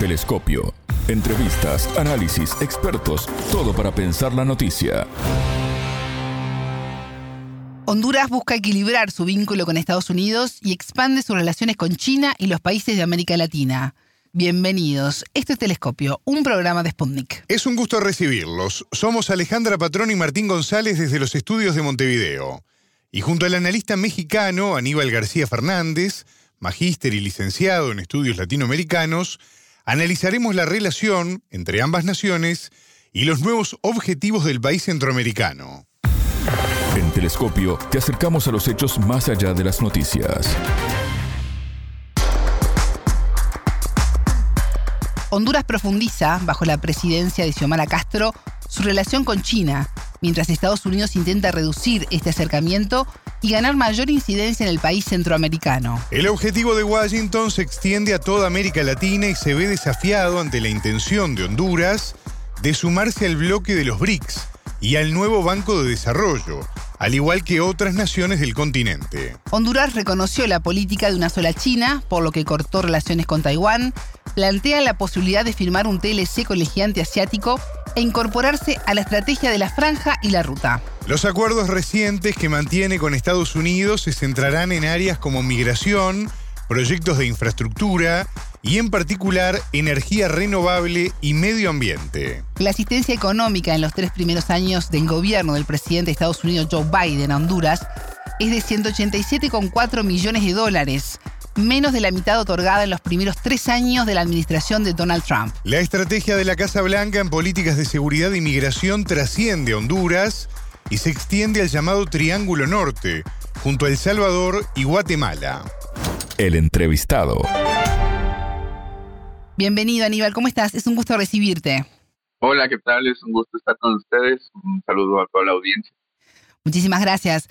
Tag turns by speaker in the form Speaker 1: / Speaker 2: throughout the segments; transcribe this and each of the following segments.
Speaker 1: Telescopio. Entrevistas, análisis, expertos, todo para pensar la noticia.
Speaker 2: Honduras busca equilibrar su vínculo con Estados Unidos y expande sus relaciones con China y los países de América Latina. Bienvenidos. Esto es Telescopio, un programa de Sputnik.
Speaker 3: Es un gusto recibirlos. Somos Alejandra Patrón y Martín González desde los estudios de Montevideo. Y junto al analista mexicano Aníbal García Fernández, magíster y licenciado en estudios latinoamericanos, analizaremos la relación entre ambas naciones y los nuevos objetivos del país centroamericano.
Speaker 1: En Telescopio te acercamos a los hechos más allá de las noticias.
Speaker 2: Honduras profundiza, bajo la presidencia de Xiomara Castro, su relación con China, mientras Estados Unidos intenta reducir este acercamiento y ganar mayor incidencia en el país centroamericano.
Speaker 3: El objetivo de Washington se extiende a toda América Latina y se ve desafiado ante la intención de Honduras de sumarse al bloque de los BRICS y al nuevo Banco de Desarrollo, al igual que otras naciones del continente.
Speaker 2: Honduras reconoció la política de una sola China, por lo que cortó relaciones con Taiwán, plantea la posibilidad de firmar un TLC con el gigante asiático e incorporarse a la estrategia de la franja y la ruta.
Speaker 3: Los acuerdos recientes que mantiene con Estados Unidos se centrarán en áreas como migración, proyectos de infraestructura y en particular energía renovable y medio ambiente.
Speaker 2: La asistencia económica en los tres primeros años del gobierno del presidente de Estados Unidos Joe Biden a Honduras es de 187,4 millones de dólares, menos de la mitad otorgada en los primeros tres años de la administración de Donald Trump.
Speaker 3: La estrategia de la Casa Blanca en políticas de seguridad y migración trasciende a Honduras y se extiende al llamado Triángulo Norte, junto a El Salvador y Guatemala.
Speaker 1: El entrevistado.
Speaker 2: Bienvenido Aníbal, ¿cómo estás? Es un gusto recibirte.
Speaker 4: Hola, ¿qué tal? Es un gusto estar con ustedes. Un saludo a toda la audiencia.
Speaker 2: Muchísimas gracias.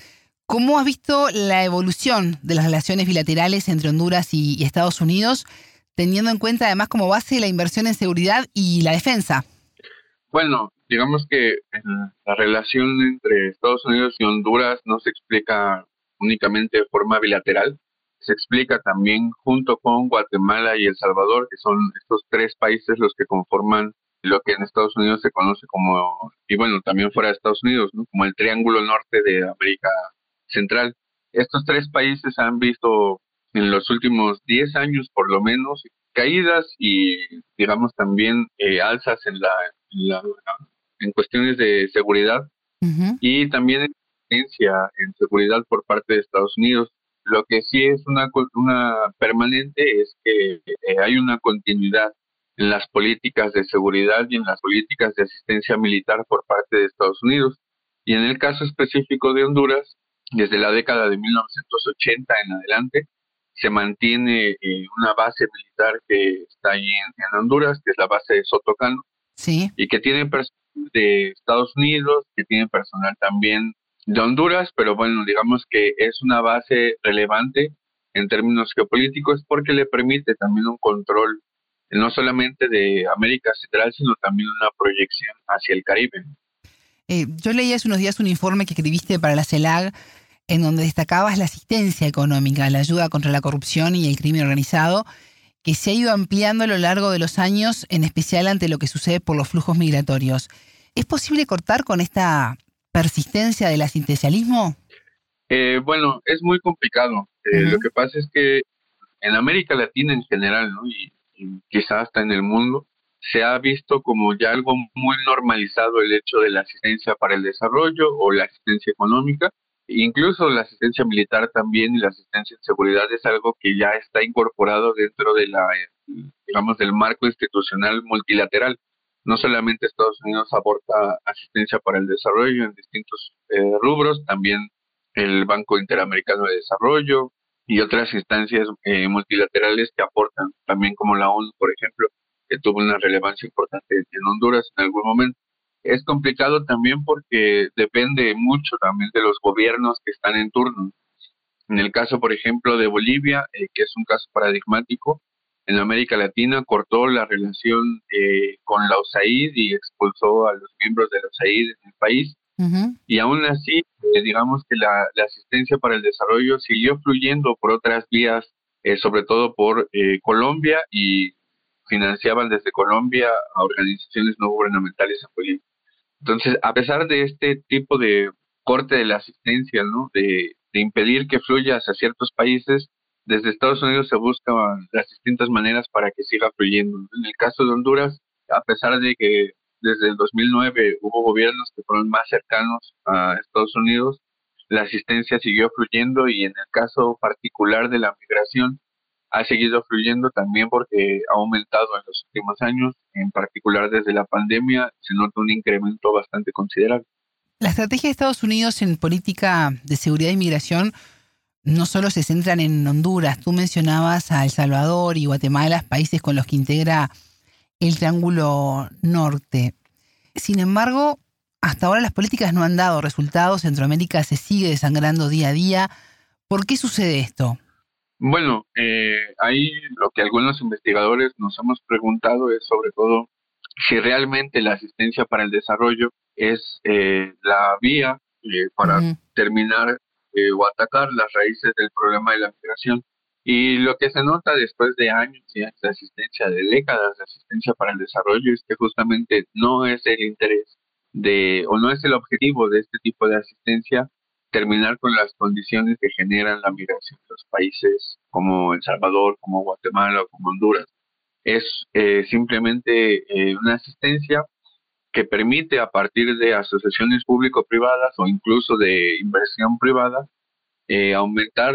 Speaker 2: ¿Cómo has visto la evolución de las relaciones bilaterales entre Honduras y, Estados Unidos, teniendo en cuenta además como base la inversión en seguridad y la defensa?
Speaker 4: Bueno, digamos que la relación entre Estados Unidos y Honduras no se explica únicamente de forma bilateral, se explica también junto con Guatemala y El Salvador, que son estos tres países los que conforman lo que en Estados Unidos se conoce como, y bueno, también fuera de Estados Unidos, como el Triángulo Norte de América Central. Estos tres países han visto en los últimos 10 años por lo menos caídas y digamos también eh, alzas en la, en, cuestiones de seguridad y también en seguridad por parte de Estados Unidos. Lo que sí es una, una permanente es que eh, hay una continuidad en las políticas de seguridad y en las políticas de asistencia militar por parte de Estados Unidos. Y en el caso específico de Honduras, desde la década de 1980 en adelante, se mantiene eh, una base militar que está ahí en, Honduras, que es la base de Sotocano,
Speaker 2: sí.
Speaker 4: y que tiene personal de Estados Unidos, que tiene personal también de Honduras, pero bueno, digamos que es una base relevante en términos geopolíticos porque le permite también un control no solamente de América Central, sino también una proyección hacia el Caribe.
Speaker 2: Eh, yo leí hace unos días un informe que escribiste para la CELAG en donde destacabas la asistencia económica, la ayuda contra la corrupción y el crimen organizado, que se ha ido ampliando a lo largo de los años, en especial ante lo que sucede por los flujos migratorios. ¿Es posible cortar con esta persistencia del asistencialismo?
Speaker 4: Eh, bueno, es muy complicado. Eh, lo que pasa es que en América Latina en general, ¿no? y, y quizás hasta en el mundo, se ha visto como ya algo muy normalizado el hecho de la asistencia para el desarrollo o la asistencia económica Incluso la asistencia militar también y la asistencia en seguridad es algo que ya está incorporado dentro de la, digamos, del marco institucional multilateral. No solamente Estados Unidos aporta asistencia para el desarrollo en distintos eh, rubros, también el Banco Interamericano de Desarrollo y otras instancias eh, multilaterales que aportan, también como la ONU, por ejemplo, que tuvo una relevancia importante en Honduras en algún momento. Es complicado también porque depende mucho también de los gobiernos que están en turno. En el caso, por ejemplo, de Bolivia, eh, que es un caso paradigmático, en América Latina cortó la relación eh, con la USAID y expulsó a los miembros de la USAID en el país. Y aún así, eh, digamos que la, asistencia para el desarrollo siguió fluyendo por otras vías, sobre todo por Colombia y financiaban desde Colombia a organizaciones no gubernamentales en Bolivia. Entonces, a pesar de este tipo de corte de la asistencia, ¿no? de, de impedir que fluya hacia ciertos países, desde Estados Unidos se buscan las distintas maneras para que siga fluyendo. En el caso de Honduras, a pesar de que desde el 2009 hubo gobiernos que fueron más cercanos a Estados Unidos, la asistencia siguió fluyendo y en el caso particular de la migración ha seguido fluyendo también porque ha aumentado en los últimos años, en particular desde la pandemia se nota un incremento bastante considerable.
Speaker 2: La estrategia de Estados Unidos en política de seguridad y migración no solo se centran en Honduras, tú mencionabas a El Salvador y Guatemala, países con los que integra el Triángulo Norte. Sin embargo, hasta ahora las políticas no han dado resultados, Centroamérica se sigue desangrando día a día. ¿Por qué sucede esto?
Speaker 4: Bueno, eh, ahí lo que algunos investigadores nos hemos preguntado es sobre todo si realmente la asistencia para el desarrollo es eh, la vía eh, para terminar eh, o atacar las raíces del problema de la migración. Y lo que se nota después de años y años de asistencia, de décadas de asistencia para el desarrollo, es que justamente no es el interés de, o no es el objetivo de este tipo de asistencia, terminar con las condiciones que generan la migración de los países como El Salvador, como Guatemala o como Honduras. Es eh, simplemente eh, una asistencia que permite a partir de asociaciones público-privadas o incluso de inversión privada eh, aumentar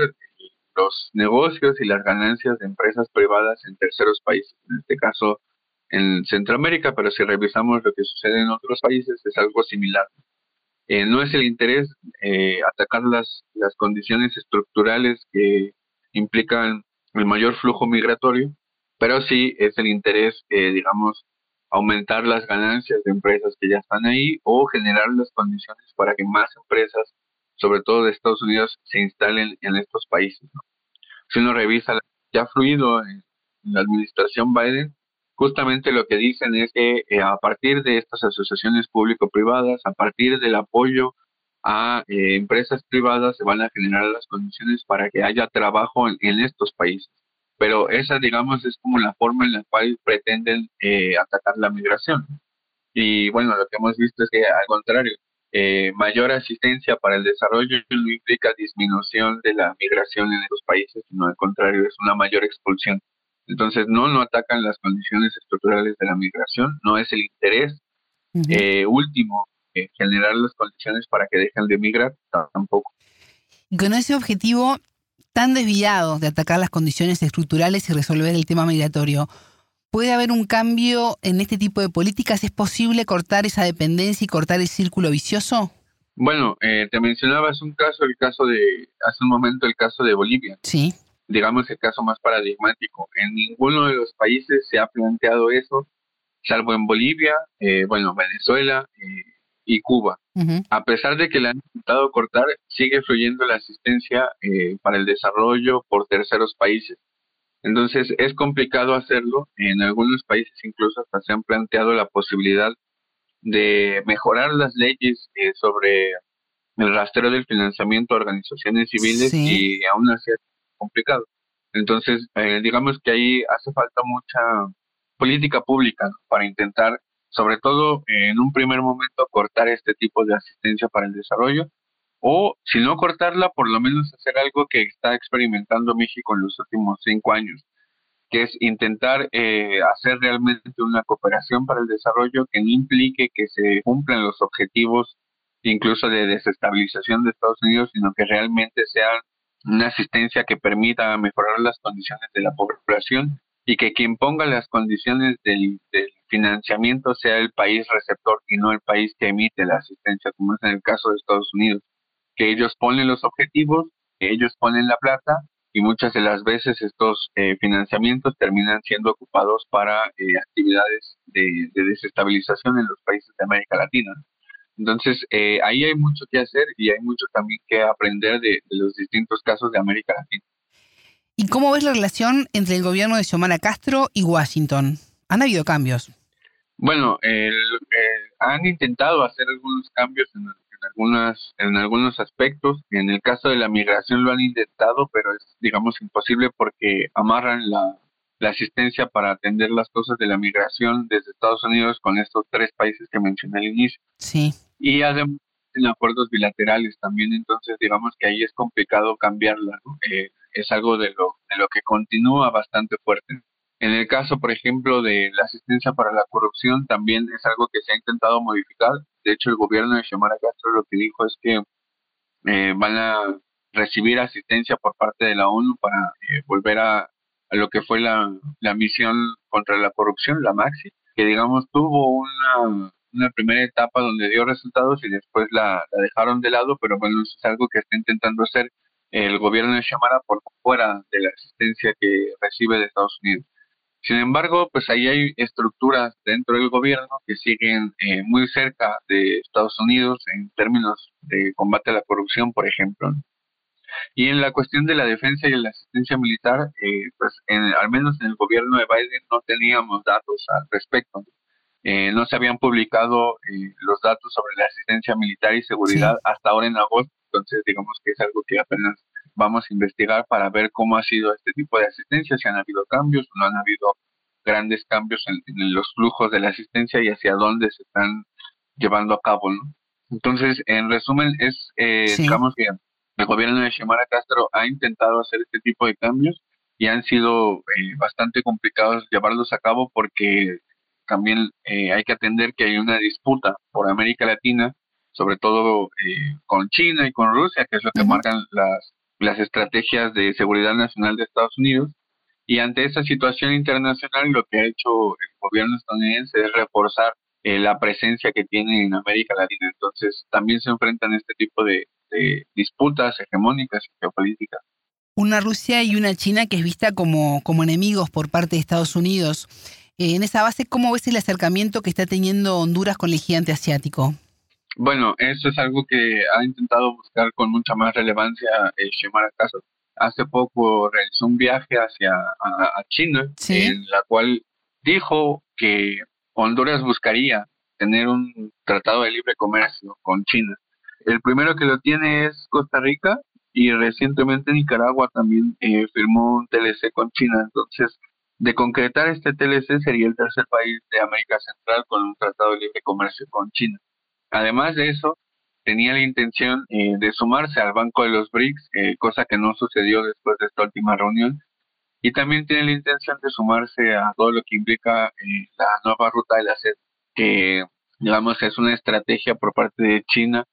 Speaker 4: los negocios y las ganancias de empresas privadas en terceros países, en este caso en Centroamérica, pero si revisamos lo que sucede en otros países es algo similar. Eh, no es el interés eh, atacar las, las condiciones estructurales que implican el mayor flujo migratorio, pero sí es el interés, digamos, aumentar las ganancias de empresas que ya están ahí o generar las condiciones para que más empresas sobre todo de Estados Unidos, se instalen en estos países. Si uno revisa ya ha fluido en, la administración Biden, justamente lo que dicen es que eh, a partir de estas asociaciones público-privadas, a partir del apoyo a eh, empresas privadas, se van a generar las condiciones para que haya trabajo en, estos países. Pero esa, digamos, es como la forma en la cual pretenden eh, atacar la migración. Y bueno, lo que hemos visto es que al contrario, eh, mayor asistencia para el desarrollo no implica disminución de la migración en estos países, sino al contrario, es una mayor expulsión. Entonces, no, no atacan las condiciones estructurales de la migración, no es el interés eh, último eh, generar las condiciones para que dejen de migrar, tampoco.
Speaker 2: Y con ese objetivo tan desviado de atacar las condiciones estructurales y resolver el tema migratorio, ¿Puede haber un cambio en este tipo de políticas? ¿Es posible cortar esa dependencia y cortar el círculo vicioso?
Speaker 4: Bueno, eh, te mencionabas un caso, el caso de, hace un momento el caso de Bolivia.
Speaker 2: Sí.
Speaker 4: Digamos el caso más paradigmático. En ninguno de los países se ha planteado eso, salvo en Bolivia, eh, bueno, Venezuela eh, y Cuba. A pesar de que le han intentado cortar, sigue fluyendo la asistencia para el desarrollo por terceros países. Entonces es complicado hacerlo. En algunos países incluso hasta se han planteado la posibilidad de mejorar las leyes eh, sobre el rastreo del financiamiento a organizaciones civiles y aún así complicado. Entonces, eh, digamos que ahí hace falta mucha política pública para intentar, sobre todo en un primer momento, cortar este tipo de asistencia para el desarrollo o si no cortarla, por lo menos hacer algo que está experimentando México en los últimos cinco años, que es intentar eh, hacer realmente una cooperación para el desarrollo que no implique que se cumplan los objetivos incluso de desestabilización de Estados Unidos, sino que realmente sea una asistencia que permita mejorar las condiciones de la población y que quien ponga las condiciones del, financiamiento sea el país receptor y no el país que emite la asistencia, como es en el caso de Estados Unidos que ellos ponen los objetivos, que ellos ponen la plata y muchas de las veces estos eh, financiamientos terminan siendo ocupados para eh, actividades de, desestabilización en los países de América Latina. Entonces, eh, ahí hay mucho que hacer y hay mucho también que aprender de, los distintos casos de América Latina.
Speaker 2: ¿Y cómo ves la relación entre el gobierno de Xiomara Castro y Washington? ¿Han habido cambios?
Speaker 4: Bueno, han intentado hacer algunos cambios en algunas, en algunos aspectos. En el caso de la migración lo han intentado, pero es, digamos, imposible porque amarran la, la asistencia para atender las cosas de la migración desde Estados Unidos con estos tres países que mencioné al inicio.
Speaker 2: Sí.
Speaker 4: Y en acuerdos bilaterales también, entonces digamos que ahí es complicado cambiarla, eh, es algo de lo, de lo que continúa bastante fuerte. En el caso, por ejemplo, de la asistencia para la corrupción, también es algo que se ha intentado modificar. De hecho, el gobierno de Xiomara Castro lo que dijo es que eh, van a recibir asistencia por parte de la ONU para eh, volver a, lo que fue la, la, misión contra la corrupción, la MAXI, que digamos tuvo una, una primera etapa donde dio resultados y después la, dejaron de lado, pero bueno, eso es algo que está intentando hacer el gobierno de Xiomara por fuera de la asistencia que recibe de Estados Unidos. Sin embargo, pues ahí hay estructuras dentro del gobierno que siguen eh, muy cerca de Estados Unidos en términos de combate a la corrupción, por ejemplo. Y en la cuestión de la defensa y la asistencia militar, eh, pues al menos en el gobierno de Biden no teníamos datos al respecto. Eh, no se habían publicado los datos sobre la asistencia militar y seguridad hasta ahora en agosto, entonces digamos que es algo que apenas vamos a investigar para ver cómo ha sido este tipo de asistencia, si han habido cambios no han habido grandes cambios en, los flujos de la asistencia y hacia dónde se están llevando a cabo. ¿no? Entonces, en resumen, es, eh, digamos que el gobierno de Xiomara Castro ha intentado hacer este tipo de cambios y han sido eh, bastante complicados llevarlos a cabo porque también eh, hay que atender que hay una disputa por América Latina, sobre todo con China y con Rusia, que es lo que marcan las las estrategias de seguridad nacional de Estados Unidos. Y ante esa situación internacional, lo que ha hecho el gobierno estadounidense es reforzar eh, la presencia que tiene en América Latina. Entonces, también se enfrentan a este tipo de, disputas hegemónicas y geopolíticas.
Speaker 2: Una Rusia y una China que es vista como, como enemigos por parte de Estados Unidos. En esa base, ¿cómo ves el acercamiento que está teniendo Honduras con el gigante asiático?
Speaker 4: Bueno, eso es algo que ha intentado buscar con mucha más relevancia eh, Xiomara Castro. Hace poco realizó un viaje hacia a, China, en la cual dijo que Honduras buscaría tener un tratado de libre comercio con China. El primero que lo tiene es Costa Rica y recientemente Nicaragua también eh, firmó un TLC con China. Entonces, de concretar este TLC sería el tercer país de América Central con un tratado de libre comercio con China. Además de eso, tenía la intención eh, de sumarse al Banco de los BRICS, eh, cosa que no sucedió después de esta última reunión. Y también tiene la intención de sumarse a todo lo que implica eh, la nueva ruta de la sed, que digamos es una estrategia por parte de China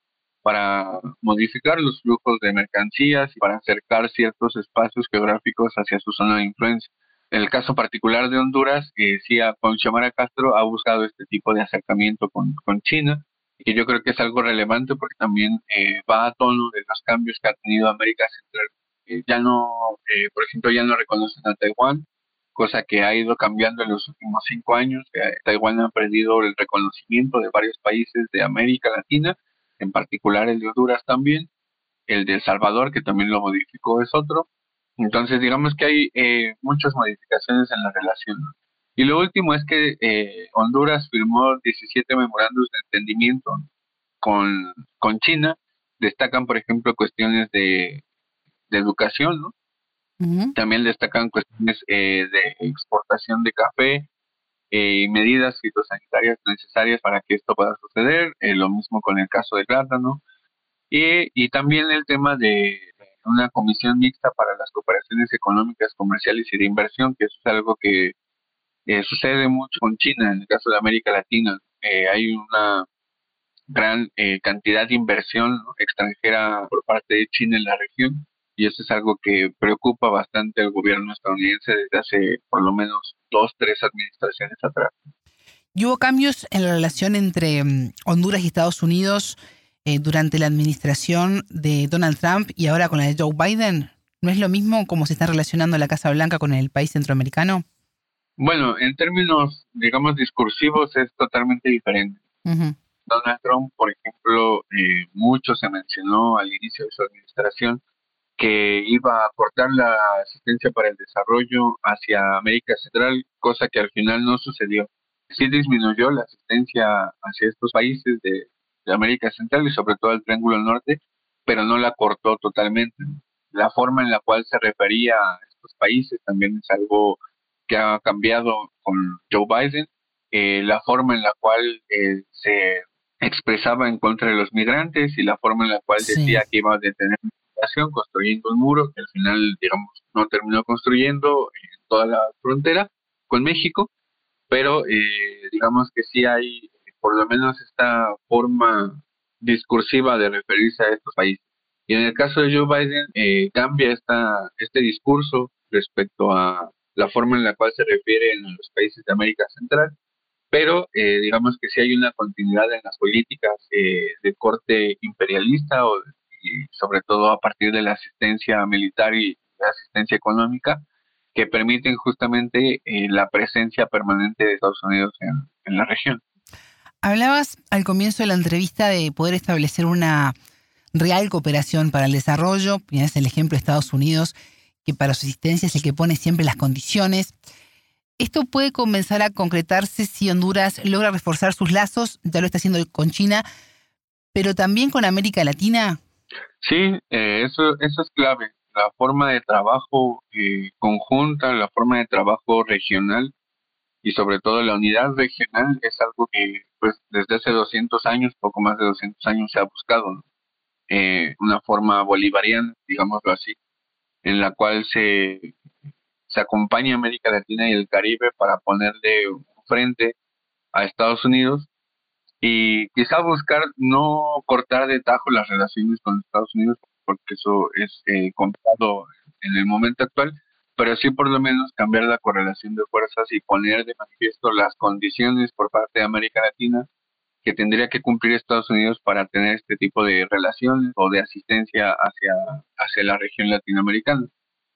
Speaker 4: para modificar los flujos de mercancías y para acercar ciertos espacios geográficos hacia su zona de influencia. En el caso particular de Honduras, eh, sí, con Xiomara Castro ha buscado este tipo de acercamiento con, con China que yo creo que es algo relevante porque también eh, va a tono de los cambios que ha tenido América Central. Eh, ya no, eh, por ejemplo, ya no reconocen a Taiwán, cosa que ha ido cambiando en los últimos cinco años. Taiwán ha perdido el reconocimiento de varios países de América Latina, en particular el de Honduras también, el de El Salvador, que también lo modificó, es otro. Entonces, digamos que hay muchas modificaciones en la relación. Y lo último es que eh, Honduras firmó 17 memorandos de entendimiento con, con China. Destacan, por ejemplo, cuestiones de, educación, ¿no? También destacan cuestiones eh, de exportación de café eh, y medidas fitosanitarias necesarias para que esto pueda suceder. lo mismo con el caso del plátano. Y, y también el tema de una comisión mixta para las cooperaciones económicas, comerciales y de inversión, que es algo que eh, sucede mucho con China, en el caso de América Latina. Eh, hay una gran eh, cantidad de inversión extranjera por parte de China en la región y eso es algo que preocupa bastante al gobierno estadounidense desde hace por lo menos dos, tres administraciones atrás.
Speaker 2: ¿Y hubo cambios en la relación entre mm, Honduras y Estados Unidos durante la administración de Donald Trump y ahora con la de Joe Biden? ¿No es lo mismo como se está relacionando la Casa Blanca con el país centroamericano?
Speaker 4: Bueno, en términos, digamos, discursivos es totalmente diferente. Donald Trump, por ejemplo, eh, mucho se mencionó al inicio de su administración que iba a aportar la asistencia para el desarrollo hacia América Central, cosa que al final no sucedió. Sí disminuyó la asistencia hacia estos países de, de América Central y sobre todo al Triángulo Norte, pero no la cortó totalmente. La forma en la cual se refería a estos países también es algo que ha cambiado con Joe Biden, eh, la forma en la cual eh, se expresaba en contra de los migrantes y la forma en la cual decía que iba a detener la migración construyendo un muro que al final, digamos, no terminó construyendo en toda la frontera con México, pero eh, digamos que sí hay por lo menos esta forma discursiva de referirse a estos países. Y en el caso de Joe Biden, eh, cambia esta, este discurso respecto a la forma en la cual se refieren a los países de América Central, pero eh, digamos que sí hay una continuidad en las políticas eh, de corte imperialista o, y sobre todo a partir de la asistencia militar y la asistencia económica que permiten justamente la presencia permanente de Estados Unidos en la región.
Speaker 2: Hablabas al comienzo de la entrevista de poder establecer una real cooperación para el desarrollo. Tienes el ejemplo de Estados Unidos, que para su existencia es el que pone siempre las condiciones. Esto puede comenzar a concretarse si Honduras logra reforzar sus lazos, ya lo está haciendo con China, pero también con América Latina.
Speaker 4: Sí, eh, eso, eso es clave. La forma de trabajo eh, conjunta, la forma de trabajo regional y sobre todo la unidad regional es algo que pues desde hace 200 años, poco más de 200 años se ha buscado eh, una forma bolivariana, digámoslo así, en la cual se, se acompaña América Latina y el Caribe para ponerle frente a Estados Unidos y quizá buscar no cortar de tajo las relaciones con Estados Unidos porque eso es eh, complicado en el momento actual, pero sí por lo menos cambiar la correlación de fuerzas y poner de manifiesto las condiciones por parte de América Latina que tendría que cumplir Estados Unidos para tener este tipo de relaciones o de asistencia hacia, hacia la región latinoamericana.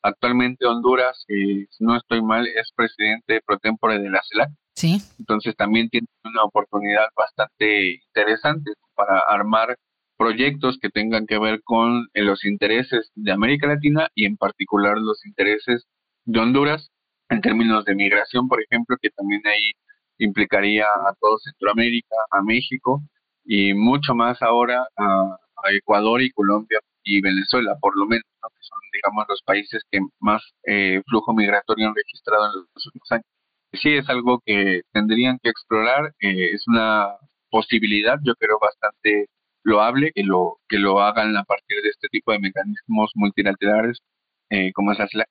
Speaker 4: Actualmente Honduras, eh, si no estoy mal, es presidente pro tempore de la CELAC.
Speaker 2: Sí.
Speaker 4: Entonces también tiene una oportunidad bastante interesante para armar proyectos que tengan que ver con eh, los intereses de América Latina y en particular los intereses de Honduras en términos de migración, por ejemplo, que también ahí implicaría a todo Centroamérica, a México y mucho más ahora a, Ecuador y Colombia y Venezuela, por lo menos, que son, digamos, los países que más eh, flujo migratorio han registrado en los últimos años. Sí, es algo que tendrían que explorar, eh, es una posibilidad, yo creo, bastante loable que lo, que lo hagan a partir de este tipo de mecanismos multilaterales eh, como es la CELAC.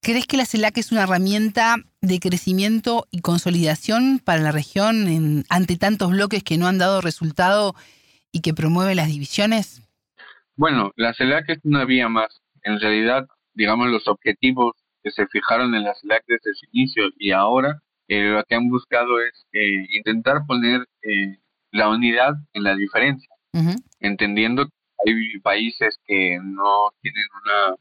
Speaker 2: ¿Crees que la CELAC es una herramienta de crecimiento y consolidación para la región en, ante tantos bloques que no han dado resultado y que promueve las divisiones?
Speaker 4: Bueno, la CELAC es una vía más. En realidad, digamos, los objetivos que se fijaron en la CELAC desde su inicio y ahora, eh, lo que han buscado es eh, intentar poner eh, la unidad en la diferencia, entendiendo que hay países que no tienen una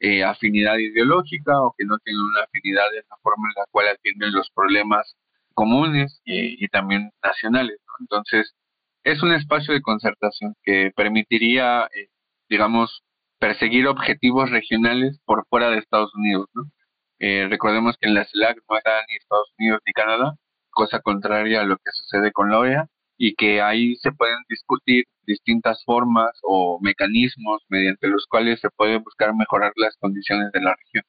Speaker 4: eh, afinidad ideológica o que no tienen una afinidad en la forma en la cual atienden los problemas comunes y, también nacionales. Entonces, es un espacio de concertación que permitiría, eh, digamos, perseguir objetivos regionales por fuera de Estados Unidos. Eh, recordemos que en la CELAC no está ni Estados Unidos ni Canadá, cosa contraria a lo que sucede con la OEA, y que ahí se pueden discutir distintas formas o mecanismos mediante los cuales se puede buscar mejorar las condiciones de la región.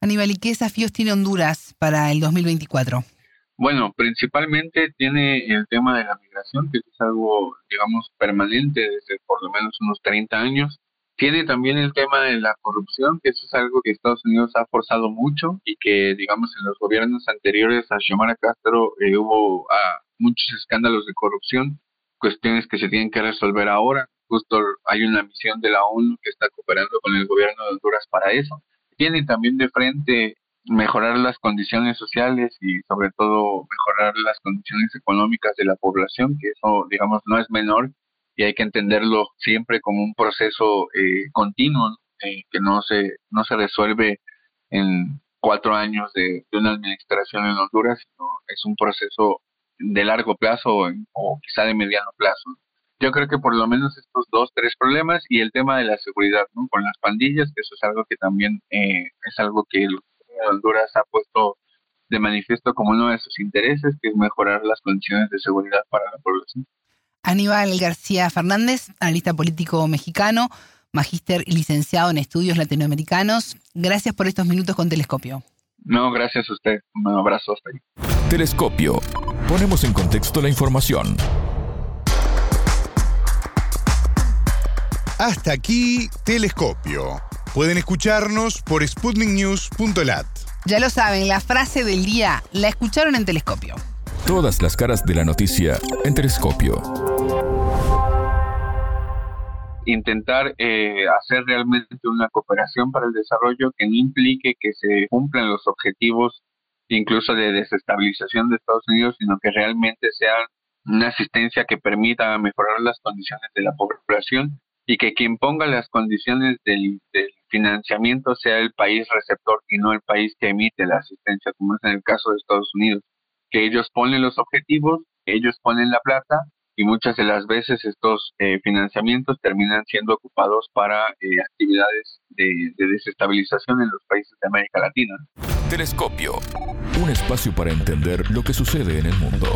Speaker 2: Aníbal, ¿y qué desafíos tiene Honduras para el 2024?
Speaker 4: Bueno, principalmente tiene el tema de la migración, que es algo, digamos, permanente desde por lo menos unos 30 años. Tiene también el tema de la corrupción, que eso es algo que Estados Unidos ha forzado mucho y que, digamos, en los gobiernos anteriores a Xiomara Castro eh, hubo ah, muchos escándalos de corrupción, cuestiones que se tienen que resolver ahora. Justo hay una misión de la ONU que está cooperando con el gobierno de Honduras para eso. Tiene también de frente mejorar las condiciones sociales y sobre todo mejorar las condiciones económicas de la población, que eso, digamos, no es menor y hay que entenderlo siempre como un proceso eh, continuo eh, que no se, no se resuelve en cuatro años de, de, una administración en Honduras, sino es un proceso de largo plazo o, quizá de mediano plazo. Yo creo que por lo menos estos dos, tres problemas y el tema de la seguridad, ¿no? Con las pandillas, que eso es algo que también eh, es algo que Honduras ha puesto de manifiesto como uno de sus intereses, que es mejorar las condiciones de seguridad para la población.
Speaker 2: Aníbal García Fernández, analista político mexicano, magíster y licenciado en estudios latinoamericanos. Gracias por estos minutos con Telescopio.
Speaker 4: No, gracias a usted. Un abrazo hasta ahí.
Speaker 1: Telescopio. Ponemos en contexto la información.
Speaker 3: Hasta aquí, Telescopio. Pueden escucharnos por sputniknews.lat.
Speaker 2: Ya lo saben, la frase del día la escucharon en Telescopio.
Speaker 1: Todas las caras de la noticia en Telescopio.
Speaker 4: Intentar eh, hacer realmente una cooperación para el desarrollo que no implique que se cumplan los objetivos incluso de desestabilización de Estados Unidos, sino que realmente sea una asistencia que permita mejorar las condiciones de la población y que quien ponga las condiciones del, financiamiento sea el país receptor y no el país que emite la asistencia, como es en el caso de Estados Unidos, que ellos ponen los objetivos, ellos ponen la plata y muchas de las veces estos eh, financiamientos terminan siendo ocupados para eh, actividades de, de desestabilización en los países de América Latina.
Speaker 1: Telescopio, un espacio para entender lo que sucede en el mundo.